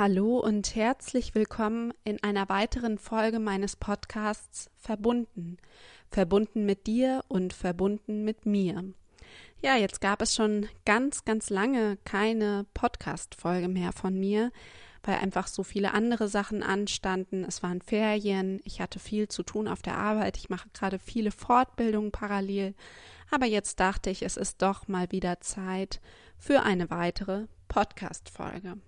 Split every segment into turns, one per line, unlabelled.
Hallo und herzlich willkommen in einer weiteren Folge meines Podcasts Verbunden. Verbunden mit dir und verbunden mit mir. Ja, jetzt gab es schon ganz, ganz lange keine Podcast-Folge mehr von mir, weil einfach so viele andere Sachen anstanden. Es waren Ferien, ich hatte viel zu tun auf der Arbeit, ich mache gerade viele Fortbildungen parallel. Aber jetzt dachte ich, es ist doch mal wieder Zeit für eine weitere Podcast-Folge.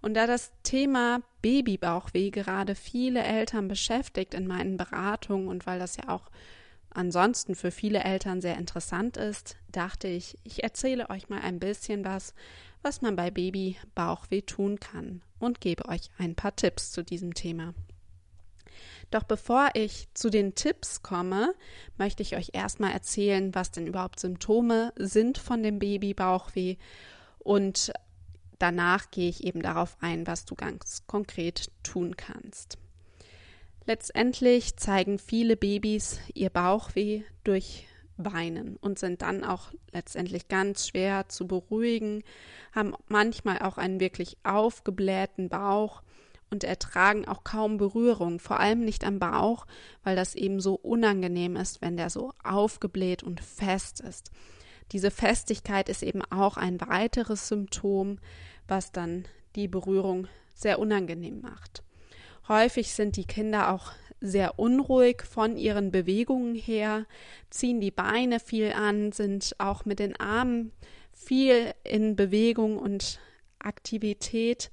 Und da das Thema Babybauchweh gerade viele Eltern beschäftigt in meinen Beratungen und weil das ja auch ansonsten für viele Eltern sehr interessant ist, dachte ich, ich erzähle euch mal ein bisschen was, was man bei Babybauchweh tun kann und gebe euch ein paar Tipps zu diesem Thema. Doch bevor ich zu den Tipps komme, möchte ich euch erstmal erzählen, was denn überhaupt Symptome sind von dem Babybauchweh und danach gehe ich eben darauf ein, was du ganz konkret tun kannst. Letztendlich zeigen viele Babys ihr Bauchweh durch Weinen und sind dann auch letztendlich ganz schwer zu beruhigen, haben manchmal auch einen wirklich aufgeblähten Bauch und ertragen auch kaum Berührung, vor allem nicht am Bauch, weil das eben so unangenehm ist, wenn der so aufgebläht und fest ist. Diese Festigkeit ist eben auch ein weiteres Symptom, was dann die Berührung sehr unangenehm macht. Häufig sind die Kinder auch sehr unruhig von ihren Bewegungen her, ziehen die Beine viel an, sind auch mit den Armen viel in Bewegung und Aktivität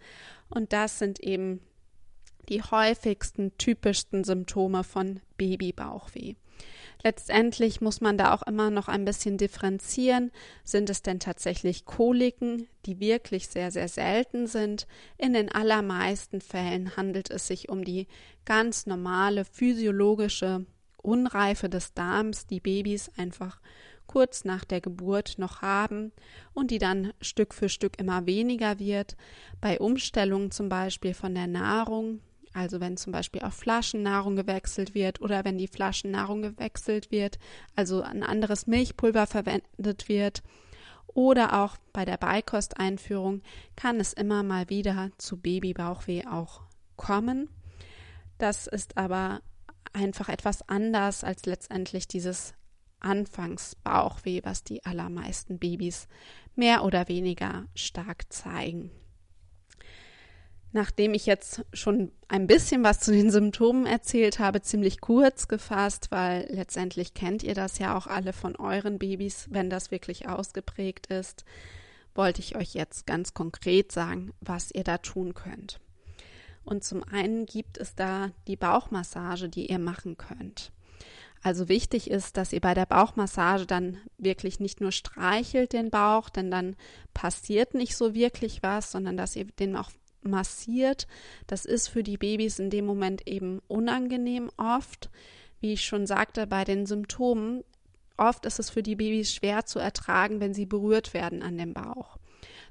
und das sind eben die häufigsten, typischsten Symptome von Babybauchweh. Letztendlich muss man da auch immer noch ein bisschen differenzieren. Sind es denn tatsächlich Koliken, die wirklich sehr, sehr selten sind? In den allermeisten Fällen handelt es sich um die ganz normale physiologische Unreife des Darms, die Babys einfach kurz nach der Geburt noch haben und die dann Stück für Stück immer weniger wird. Bei Umstellungen zum Beispiel von der Nahrung also wenn zum Beispiel auf Flaschennahrung gewechselt wird oder wenn die Flaschennahrung gewechselt wird, also ein anderes Milchpulver verwendet wird oder auch bei der Beikosteinführung kann es immer mal wieder zu Babybauchweh auch kommen. Das ist aber einfach etwas anders als letztendlich dieses Anfangsbauchweh, was die allermeisten Babys mehr oder weniger stark zeigen. Nachdem ich jetzt schon ein bisschen was zu den Symptomen erzählt habe, ziemlich kurz gefasst, weil letztendlich kennt ihr das ja auch alle von euren Babys, wenn das wirklich ausgeprägt ist, wollte ich euch jetzt ganz konkret sagen, was ihr da tun könnt. Und zum einen gibt es da die Bauchmassage, die ihr machen könnt. Also wichtig ist, dass ihr bei der Bauchmassage dann wirklich nicht nur streichelt den Bauch, denn dann passiert nicht so wirklich was, sondern dass ihr den auch massiert. Das ist für die Babys in dem Moment eben unangenehm oft. Wie ich schon sagte, bei den Symptomen, oft ist es für die Babys schwer zu ertragen, wenn sie berührt werden an dem Bauch.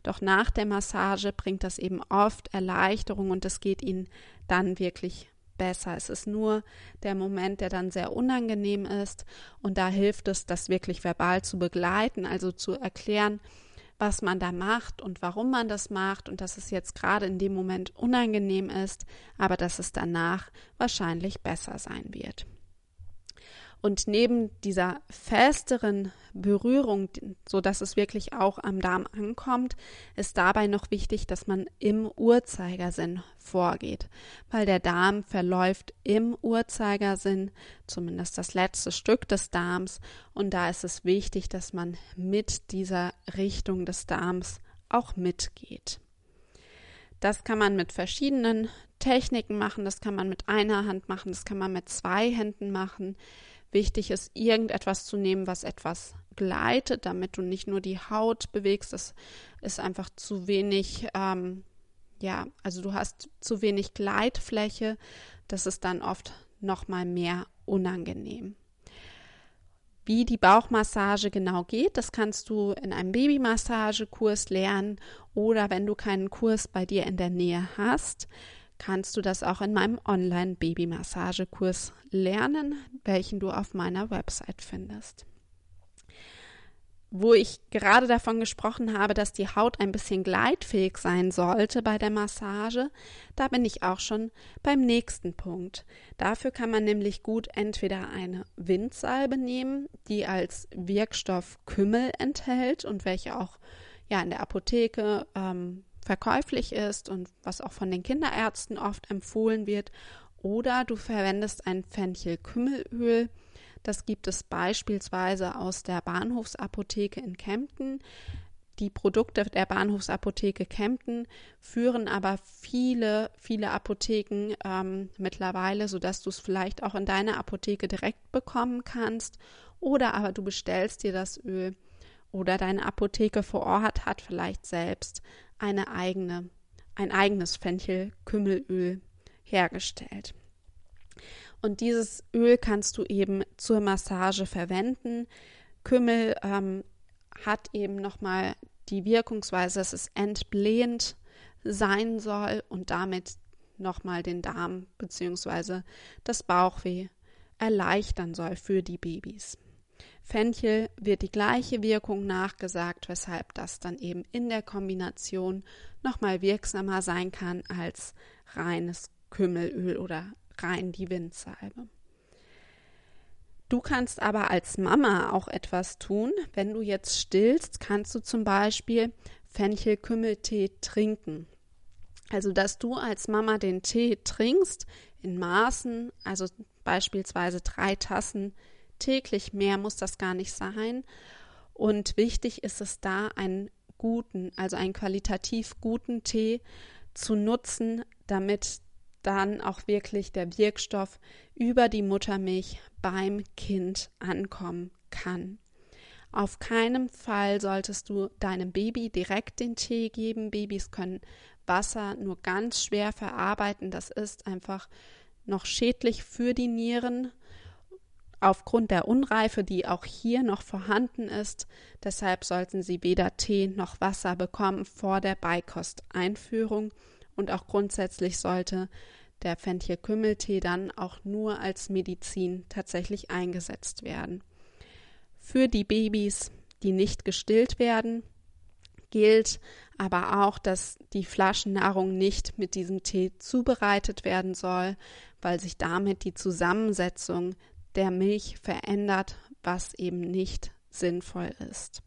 Doch nach der Massage bringt das eben oft Erleichterung und es geht ihnen dann wirklich besser. Es ist nur der Moment, der dann sehr unangenehm ist und da hilft es, das wirklich verbal zu begleiten, also zu erklären, was man da macht und warum man das macht und dass es jetzt gerade in dem Moment unangenehm ist, aber dass es danach wahrscheinlich besser sein wird. Und neben dieser festeren Berührung, so dass es wirklich auch am Darm ankommt, ist dabei noch wichtig, dass man im Uhrzeigersinn vorgeht, weil der Darm verläuft im Uhrzeigersinn, zumindest das letzte Stück des Darms, und da ist es wichtig, dass man mit dieser Richtung des Darms auch mitgeht. Das kann man mit verschiedenen Techniken machen, das kann man mit einer Hand machen, das kann man mit zwei Händen machen wichtig ist, irgendetwas zu nehmen, was etwas gleitet, damit du nicht nur die Haut bewegst. Das ist einfach zu wenig, ähm, ja, also du hast zu wenig Gleitfläche. Das ist dann oft noch mal mehr unangenehm. Wie die Bauchmassage genau geht, das kannst du in einem Babymassagekurs lernen oder wenn du keinen Kurs bei dir in der Nähe hast, kannst du das auch in meinem Online-Babymassagekurs lernen, welchen du auf meiner Website findest. wo ich gerade davon gesprochen habe, dass die Haut ein bisschen gleitfähig sein sollte bei der Massage, da bin ich auch schon beim nächsten Punkt. Dafür kann man nämlich gut entweder eine Windsalbe nehmen, die als Wirkstoff Kümmel enthält und welche auch ja in der Apotheke ähm, verkäuflich ist und was auch von den Kinderärzten oft empfohlen wird, oder du verwendest ein Fenchel-Kümmelöl, das gibt es beispielsweise aus der Bahnhofsapotheke in Kempten. Die Produkte der Bahnhofsapotheke Kempten führen aber viele, viele Apotheken ähm, mittlerweile, sodass du es vielleicht auch in deiner Apotheke direkt bekommen kannst. Oder aber du bestellst dir das Öl oder deine Apotheke vor Ort hat vielleicht selbst eine eigene, ein eigenes Fenchel-Kümmelöl hergestellt. Und dieses Öl kannst du eben zur Massage verwenden. Kümmel ähm, hat eben nochmal die Wirkungsweise, dass es entblähend sein soll und damit nochmal den Darm bzw. das Bauchweh erleichtern soll für die Babys. Fenchel wird die gleiche Wirkung nachgesagt, weshalb das dann eben in der Kombination nochmal wirksamer sein kann als reines Kümmelöl oder rein die Windsalbe. Du kannst aber als Mama auch etwas tun. Wenn du jetzt stillst, kannst du zum Beispiel Fenchelkümmeltee trinken. Also, dass du als Mama den Tee trinkst in Maßen, also beispielsweise drei Tassen täglich, mehr muss das gar nicht sein. Und wichtig ist es da, einen guten, also einen qualitativ guten Tee zu nutzen, damit dann auch wirklich der Wirkstoff über die Muttermilch beim Kind ankommen kann. Auf keinen Fall solltest du deinem Baby direkt den Tee geben. Babys können Wasser nur ganz schwer verarbeiten. Das ist einfach noch schädlich für die Nieren aufgrund der Unreife, die auch hier noch vorhanden ist. Deshalb sollten sie weder Tee noch Wasser bekommen vor der Beikosteinführung und auch grundsätzlich sollte der Fenchel-Kümmeltee dann auch nur als Medizin tatsächlich eingesetzt werden. Für die Babys, die nicht gestillt werden, gilt aber auch, dass die Flaschennahrung nicht mit diesem Tee zubereitet werden soll, weil sich damit die Zusammensetzung der Milch verändert, was eben nicht sinnvoll ist.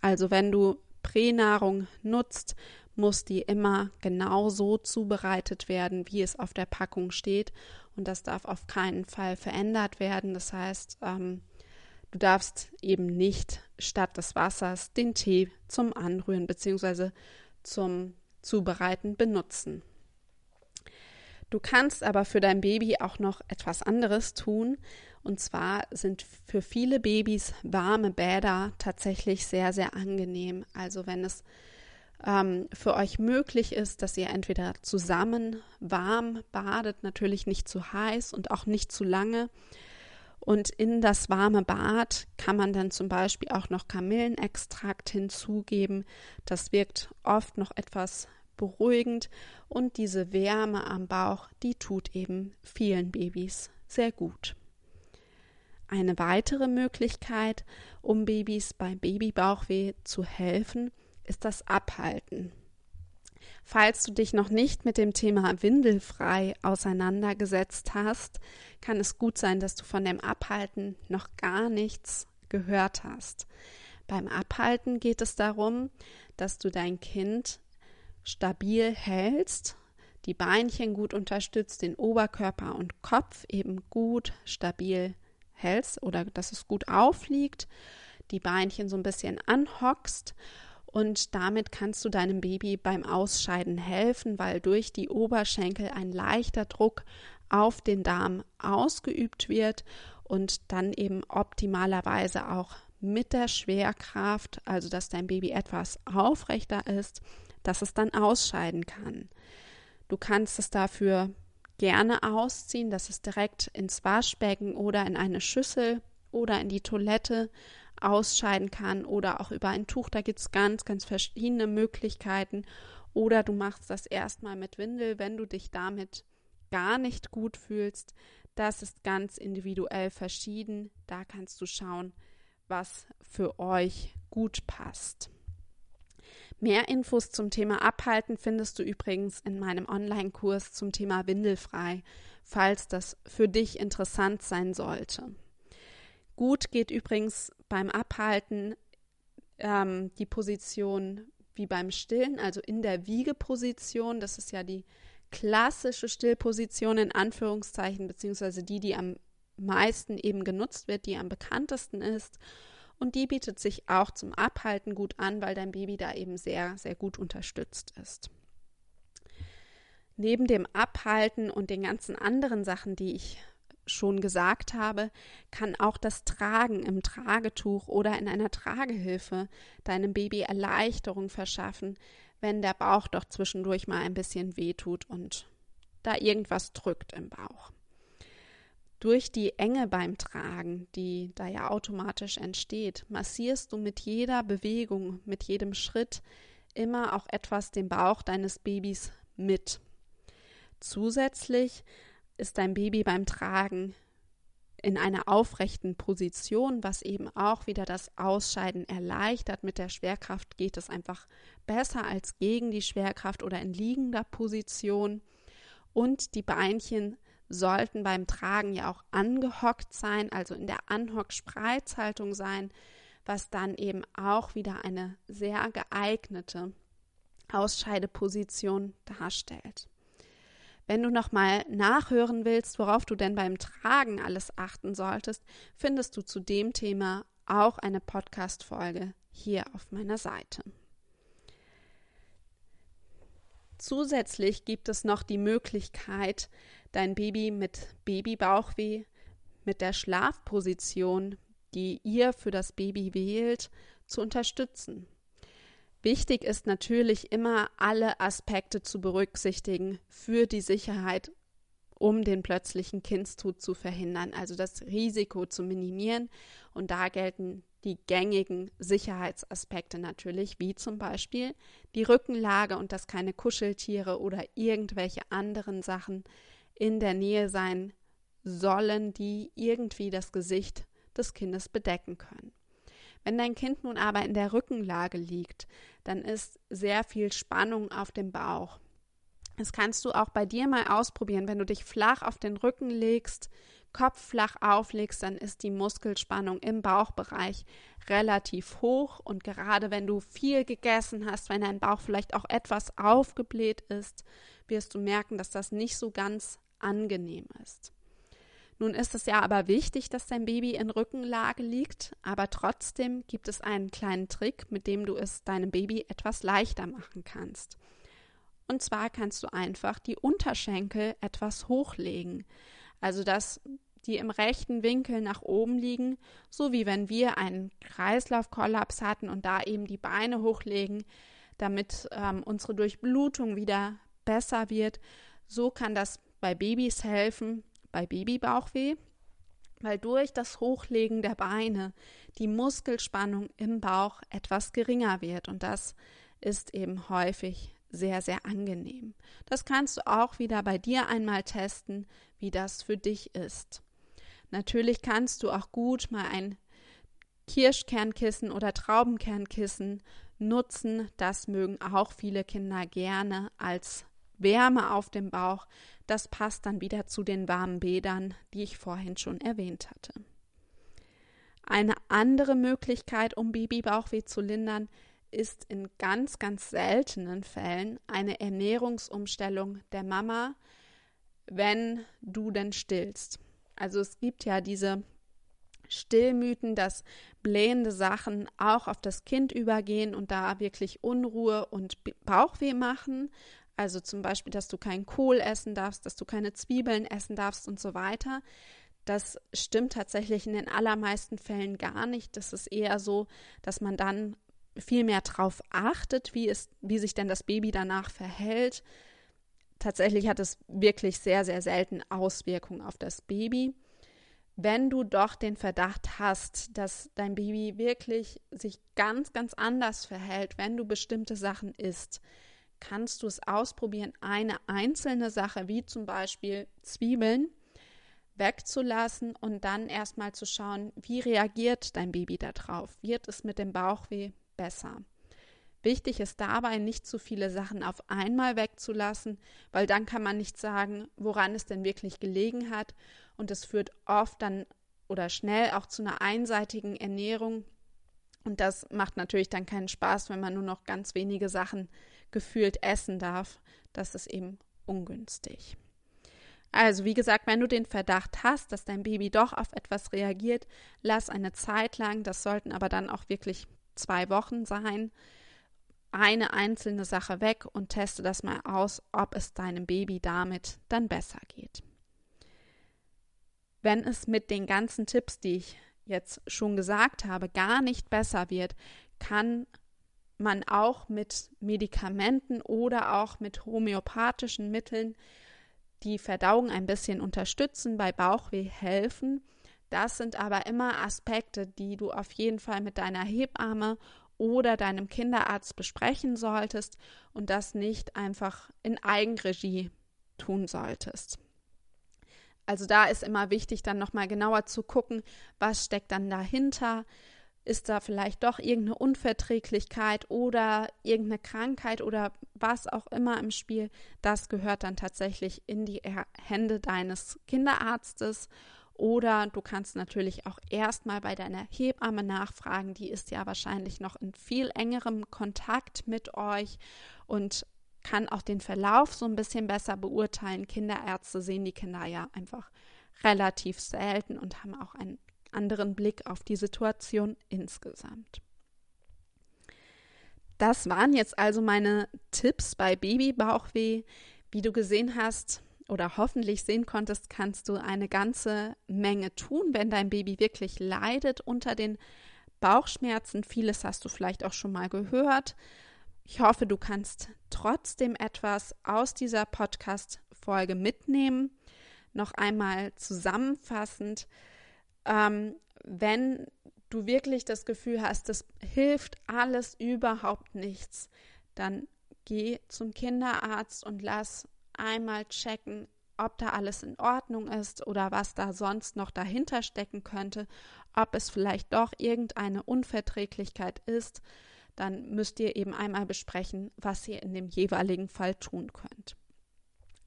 Also wenn du Pränahrung nutzt, muss die immer genau so zubereitet werden, wie es auf der Packung steht. Und das darf auf keinen Fall verändert werden. Das heißt, ähm, du darfst eben nicht statt des Wassers den Tee zum Anrühren bzw. zum Zubereiten benutzen. Du kannst aber für dein Baby auch noch etwas anderes tun. Und zwar sind für viele Babys warme Bäder tatsächlich sehr, sehr angenehm. Also wenn es ähm, für euch möglich ist, dass ihr entweder zusammen warm badet, natürlich nicht zu heiß und auch nicht zu lange. Und in das warme Bad kann man dann zum Beispiel auch noch Kamillenextrakt hinzugeben. Das wirkt oft noch etwas beruhigend und diese Wärme am Bauch, die tut eben vielen Babys sehr gut. Eine weitere Möglichkeit, um Babys bei Babybauchweh zu helfen, ist das Abhalten. Falls du dich noch nicht mit dem Thema Windelfrei auseinandergesetzt hast, kann es gut sein, dass du von dem Abhalten noch gar nichts gehört hast. Beim Abhalten geht es darum, dass du dein Kind stabil hältst, die Beinchen gut unterstützt, den Oberkörper und Kopf eben gut stabil hältst oder dass es gut aufliegt, die Beinchen so ein bisschen anhockst und damit kannst du deinem Baby beim Ausscheiden helfen, weil durch die Oberschenkel ein leichter Druck auf den Darm ausgeübt wird und dann eben optimalerweise auch mit der Schwerkraft, also dass dein Baby etwas aufrechter ist, dass es dann ausscheiden kann. Du kannst es dafür gerne ausziehen, dass es direkt ins Waschbecken oder in eine Schüssel oder in die Toilette ausscheiden kann oder auch über ein Tuch. Da gibt es ganz, ganz verschiedene Möglichkeiten. Oder du machst das erstmal mit Windel, wenn du dich damit gar nicht gut fühlst. Das ist ganz individuell verschieden. Da kannst du schauen, was für euch gut passt. Mehr Infos zum Thema Abhalten findest du übrigens in meinem Online-Kurs zum Thema Windelfrei, falls das für dich interessant sein sollte. Gut geht übrigens beim Abhalten ähm, die Position wie beim Stillen, also in der Wiegeposition. Das ist ja die klassische Stillposition in Anführungszeichen, beziehungsweise die, die am meisten eben genutzt wird, die am bekanntesten ist. Und die bietet sich auch zum Abhalten gut an, weil dein Baby da eben sehr, sehr gut unterstützt ist. Neben dem Abhalten und den ganzen anderen Sachen, die ich schon gesagt habe, kann auch das Tragen im Tragetuch oder in einer Tragehilfe deinem Baby Erleichterung verschaffen, wenn der Bauch doch zwischendurch mal ein bisschen wehtut und da irgendwas drückt im Bauch. Durch die Enge beim Tragen, die da ja automatisch entsteht, massierst du mit jeder Bewegung, mit jedem Schritt immer auch etwas den Bauch deines Babys mit. Zusätzlich ist dein Baby beim Tragen in einer aufrechten Position, was eben auch wieder das Ausscheiden erleichtert. Mit der Schwerkraft geht es einfach besser als gegen die Schwerkraft oder in liegender Position. Und die Beinchen sollten beim Tragen ja auch angehockt sein, also in der Anhock-Spreizhaltung sein, was dann eben auch wieder eine sehr geeignete Ausscheideposition darstellt. Wenn du nochmal nachhören willst, worauf du denn beim Tragen alles achten solltest, findest du zu dem Thema auch eine Podcast-Folge hier auf meiner Seite. Zusätzlich gibt es noch die Möglichkeit, dein Baby mit Babybauchweh, mit der Schlafposition, die ihr für das Baby wählt, zu unterstützen. Wichtig ist natürlich immer, alle Aspekte zu berücksichtigen für die Sicherheit, um den plötzlichen Kindstod zu verhindern, also das Risiko zu minimieren. Und da gelten die gängigen Sicherheitsaspekte natürlich, wie zum Beispiel die Rückenlage und dass keine Kuscheltiere oder irgendwelche anderen Sachen in der Nähe sein sollen, die irgendwie das Gesicht des Kindes bedecken können. Wenn dein Kind nun aber in der Rückenlage liegt, dann ist sehr viel Spannung auf dem Bauch. Das kannst du auch bei dir mal ausprobieren. Wenn du dich flach auf den Rücken legst, Kopf flach auflegst, dann ist die Muskelspannung im Bauchbereich relativ hoch. Und gerade wenn du viel gegessen hast, wenn dein Bauch vielleicht auch etwas aufgebläht ist, wirst du merken, dass das nicht so ganz angenehm ist. Nun ist es ja aber wichtig, dass dein Baby in Rückenlage liegt, aber trotzdem gibt es einen kleinen Trick, mit dem du es deinem Baby etwas leichter machen kannst. Und zwar kannst du einfach die Unterschenkel etwas hochlegen, also dass die im rechten Winkel nach oben liegen, so wie wenn wir einen Kreislaufkollaps hatten und da eben die Beine hochlegen, damit ähm, unsere Durchblutung wieder besser wird. So kann das bei Babys helfen, bei Babybauchweh, weil durch das Hochlegen der Beine die Muskelspannung im Bauch etwas geringer wird und das ist eben häufig sehr, sehr angenehm. Das kannst du auch wieder bei dir einmal testen, wie das für dich ist. Natürlich kannst du auch gut mal ein Kirschkernkissen oder Traubenkernkissen nutzen. Das mögen auch viele Kinder gerne als Wärme auf dem Bauch, das passt dann wieder zu den warmen Bädern, die ich vorhin schon erwähnt hatte. Eine andere Möglichkeit, um Babybauchweh zu lindern, ist in ganz, ganz seltenen Fällen eine Ernährungsumstellung der Mama, wenn du denn stillst. Also es gibt ja diese Stillmythen, dass blähende Sachen auch auf das Kind übergehen und da wirklich Unruhe und Bauchweh machen. Also zum Beispiel, dass du keinen Kohl essen darfst, dass du keine Zwiebeln essen darfst und so weiter. Das stimmt tatsächlich in den allermeisten Fällen gar nicht. Das ist eher so, dass man dann viel mehr darauf achtet, wie, es, wie sich denn das Baby danach verhält. Tatsächlich hat es wirklich sehr, sehr selten Auswirkungen auf das Baby. Wenn du doch den Verdacht hast, dass dein Baby wirklich sich ganz, ganz anders verhält, wenn du bestimmte Sachen isst, kannst du es ausprobieren, eine einzelne Sache, wie zum Beispiel Zwiebeln, wegzulassen und dann erstmal zu schauen, wie reagiert dein Baby darauf? Wird es mit dem Bauchweh besser? Wichtig ist dabei, nicht zu viele Sachen auf einmal wegzulassen, weil dann kann man nicht sagen, woran es denn wirklich gelegen hat. Und es führt oft dann oder schnell auch zu einer einseitigen Ernährung. Und das macht natürlich dann keinen Spaß, wenn man nur noch ganz wenige Sachen gefühlt essen darf. Das ist eben ungünstig. Also, wie gesagt, wenn du den Verdacht hast, dass dein Baby doch auf etwas reagiert, lass eine Zeit lang, das sollten aber dann auch wirklich zwei Wochen sein, eine einzelne Sache weg und teste das mal aus, ob es deinem Baby damit dann besser geht. Wenn es mit den ganzen Tipps, die ich jetzt schon gesagt habe, gar nicht besser wird, kann man auch mit Medikamenten oder auch mit homöopathischen Mitteln die Verdauung ein bisschen unterstützen, bei Bauchweh helfen. Das sind aber immer Aspekte, die du auf jeden Fall mit deiner Hebamme oder deinem Kinderarzt besprechen solltest und das nicht einfach in Eigenregie tun solltest. Also da ist immer wichtig, dann nochmal genauer zu gucken, was steckt dann dahinter. Ist da vielleicht doch irgendeine Unverträglichkeit oder irgendeine Krankheit oder was auch immer im Spiel? Das gehört dann tatsächlich in die Hände deines Kinderarztes oder du kannst natürlich auch erstmal bei deiner Hebamme nachfragen. Die ist ja wahrscheinlich noch in viel engerem Kontakt mit euch und kann auch den Verlauf so ein bisschen besser beurteilen. Kinderärzte sehen die Kinder ja einfach relativ selten und haben auch einen anderen Blick auf die Situation insgesamt. Das waren jetzt also meine Tipps bei Babybauchweh. Wie du gesehen hast, oder hoffentlich sehen konntest, kannst du eine ganze Menge tun, wenn dein Baby wirklich leidet unter den Bauchschmerzen. Vieles hast du vielleicht auch schon mal gehört. Ich hoffe, du kannst trotzdem etwas aus dieser Podcast-Folge mitnehmen. Noch einmal zusammenfassend, ähm, wenn du wirklich das Gefühl hast, das hilft alles überhaupt nichts, dann geh zum Kinderarzt und lass einmal checken, ob da alles in Ordnung ist oder was da sonst noch dahinter stecken könnte, ob es vielleicht doch irgendeine Unverträglichkeit ist, dann müsst ihr eben einmal besprechen, was ihr in dem jeweiligen Fall tun könnt.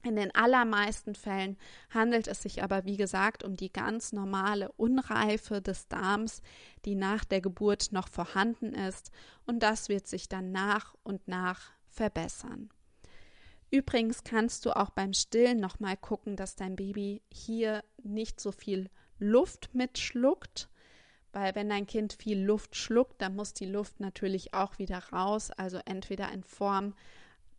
In den allermeisten Fällen handelt es sich aber, wie gesagt, um die ganz normale Unreife des Darms, die nach der Geburt noch vorhanden ist, und das wird sich dann nach und nach verbessern. Übrigens kannst du auch beim Stillen nochmal gucken, dass dein Baby hier nicht so viel Luft mitschluckt, weil wenn dein Kind viel Luft schluckt, dann muss die Luft natürlich auch wieder raus, also entweder in Form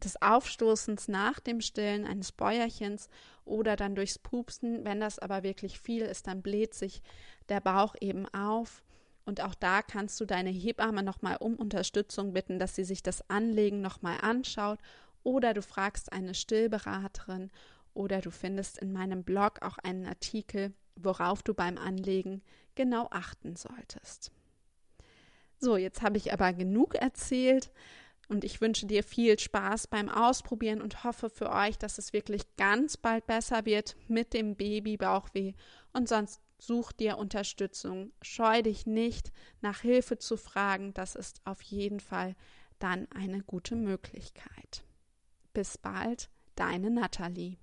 des Aufstoßens nach dem Stillen eines Bäuerchens oder dann durchs Pupsen. Wenn das aber wirklich viel ist, dann bläht sich der Bauch eben auf. Und auch da kannst du deine Hebamme nochmal um Unterstützung bitten, dass sie sich das Anlegen nochmal anschaut oder du fragst eine Stillberaterin oder du findest in meinem Blog auch einen Artikel, worauf du beim Anlegen genau achten solltest. So, jetzt habe ich aber genug erzählt und ich wünsche dir viel Spaß beim Ausprobieren und hoffe für euch, dass es wirklich ganz bald besser wird mit dem Babybauchweh und sonst such dir Unterstützung. Scheu dich nicht, nach Hilfe zu fragen. Das ist auf jeden Fall dann eine gute Möglichkeit. Bis bald, deine Nathalie.